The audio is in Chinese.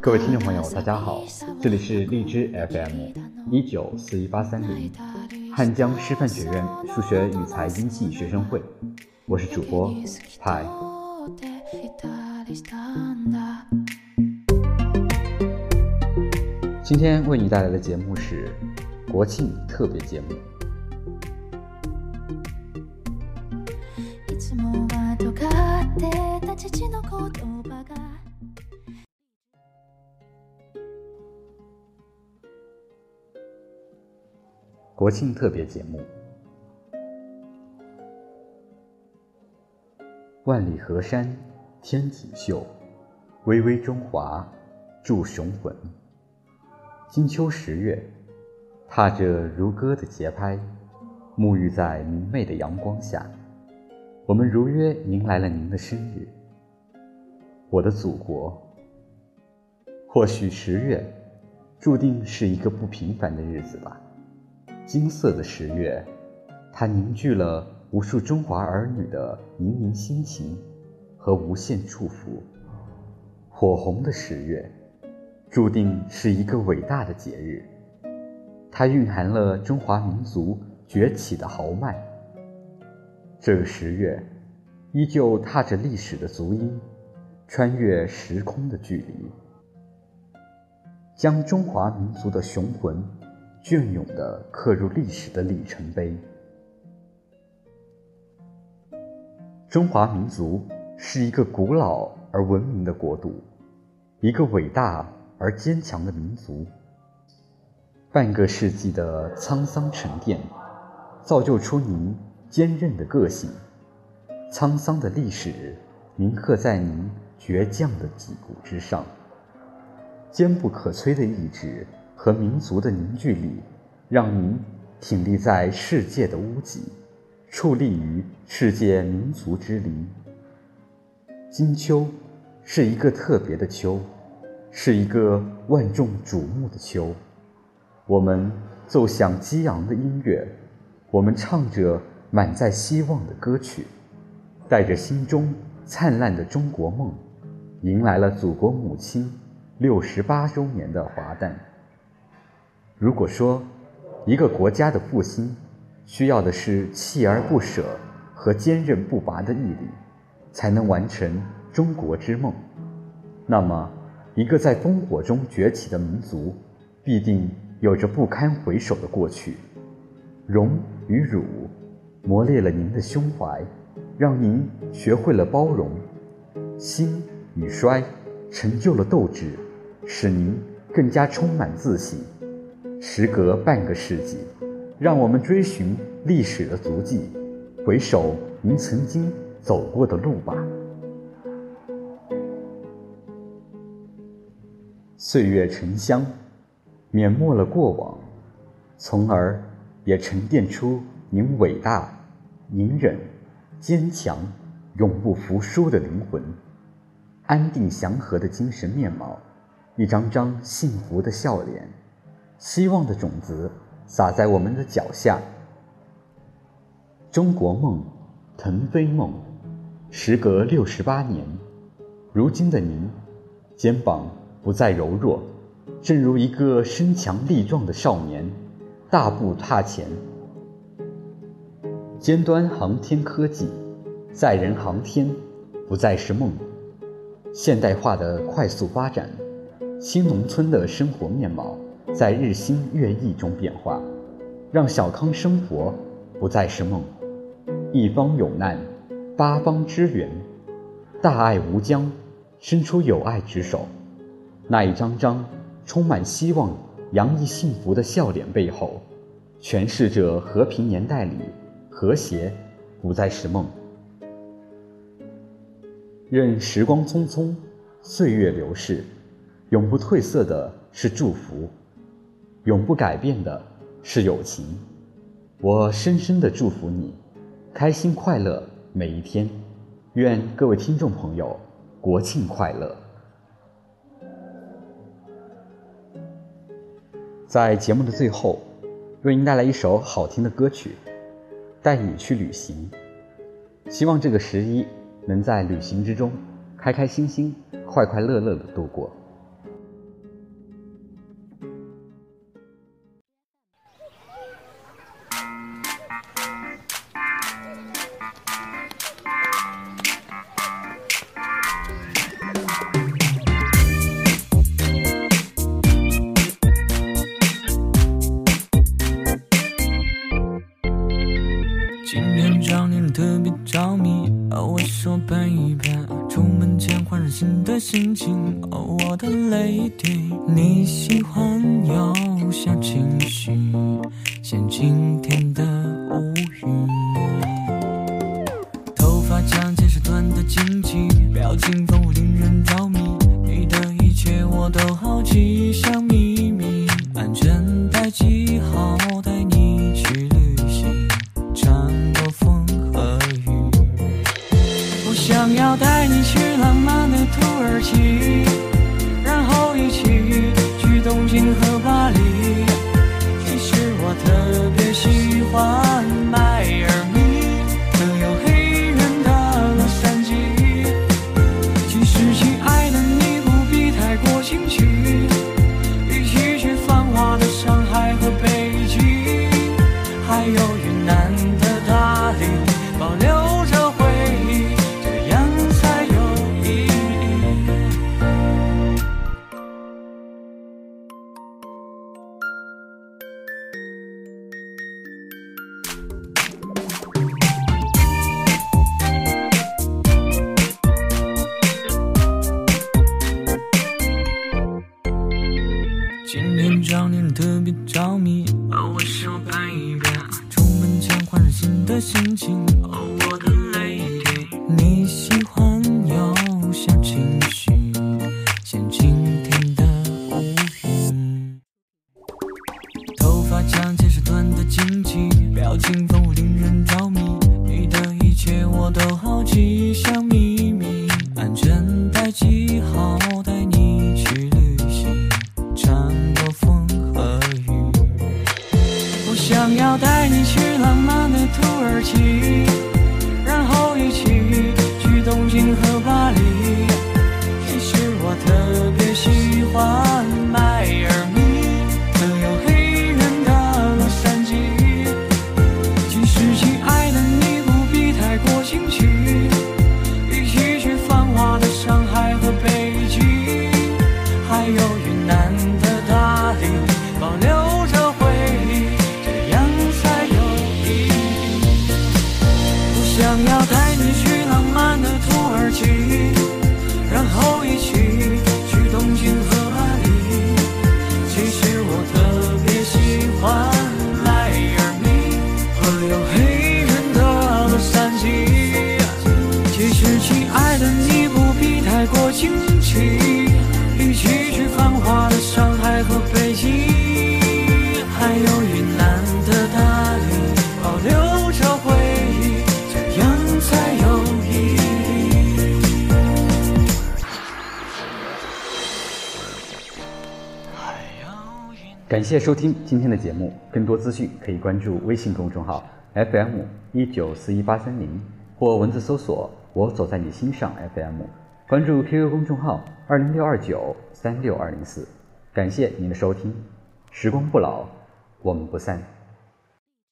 各位听众朋友，大家好，这里是荔枝 FM 一九四一八三零汉江师范学院数学与财经系学生会，我是主播派。今天为你带来的节目是国庆特别节目。国庆特别节目，万里河山天锦绣，巍巍中华铸雄浑。金秋十月，踏着如歌的节拍，沐浴在明媚的阳光下，我们如约迎来了您的生日，我的祖国。或许十月，注定是一个不平凡的日子吧。金色的十月，它凝聚了无数中华儿女的盈盈心情和无限祝福。火红的十月。注定是一个伟大的节日，它蕴含了中华民族崛起的豪迈。这个十月，依旧踏着历史的足音，穿越时空的距离，将中华民族的雄浑隽永地刻入历史的里程碑。中华民族是一个古老而文明的国度，一个伟大。而坚强的民族，半个世纪的沧桑沉淀，造就出您坚韧的个性。沧桑的历史铭刻在您倔强的脊骨之上，坚不可摧的意志和民族的凝聚力，让您挺立在世界的屋脊，矗立于世界民族之林。金秋是一个特别的秋。是一个万众瞩目的秋，我们奏响激昂的音乐，我们唱着满载希望的歌曲，带着心中灿烂的中国梦，迎来了祖国母亲六十八周年的华诞。如果说一个国家的复兴需要的是锲而不舍和坚韧不拔的毅力，才能完成中国之梦，那么。一个在烽火中崛起的民族，必定有着不堪回首的过去。荣与辱，磨练了您的胸怀，让您学会了包容；心与衰，成就了斗志，使您更加充满自信。时隔半个世纪，让我们追寻历史的足迹，回首您曾经走过的路吧。岁月沉香，碾没了过往，从而也沉淀出您伟大、隐忍、坚强、永不服输的灵魂，安定祥和的精神面貌，一张张幸福的笑脸，希望的种子撒在我们的脚下。中国梦，腾飞梦，时隔六十八年，如今的您，肩膀。不再柔弱，正如一个身强力壮的少年，大步踏前。尖端航天科技，载人航天不再是梦。现代化的快速发展，新农村的生活面貌在日新月异中变化，让小康生活不再是梦。一方有难，八方支援，大爱无疆，伸出友爱之手。那一张张充满希望、洋溢幸福的笑脸背后，诠释着和平年代里和谐不再是梦。任时光匆匆，岁月流逝，永不褪色的是祝福，永不改变的是友情。我深深的祝福你，开心快乐每一天。愿各位听众朋友国庆快乐！在节目的最后，为您带来一首好听的歌曲，《带你去旅行》。希望这个十一能在旅行之中开开心心、快快乐乐的度过。心情，哦，我的泪滴，你喜欢有小情绪，像今天的乌云。头发长见识短的惊奇，表情丰富令人着迷，你的一切我都好奇，像秘 your 哦，我的 Lady，你喜欢有小情绪，像晴天的乌云。头发长见识短的惊奇，表情丰富令人着迷，你的一切我都好奇，像秘感谢收听今天的节目，更多资讯可以关注微信公众号 FM 一九四一八三零或文字搜索“我走在你心上 FM”，关注 QQ 公众号二零六二九三六二零四。感谢您的收听，时光不老，我们不散。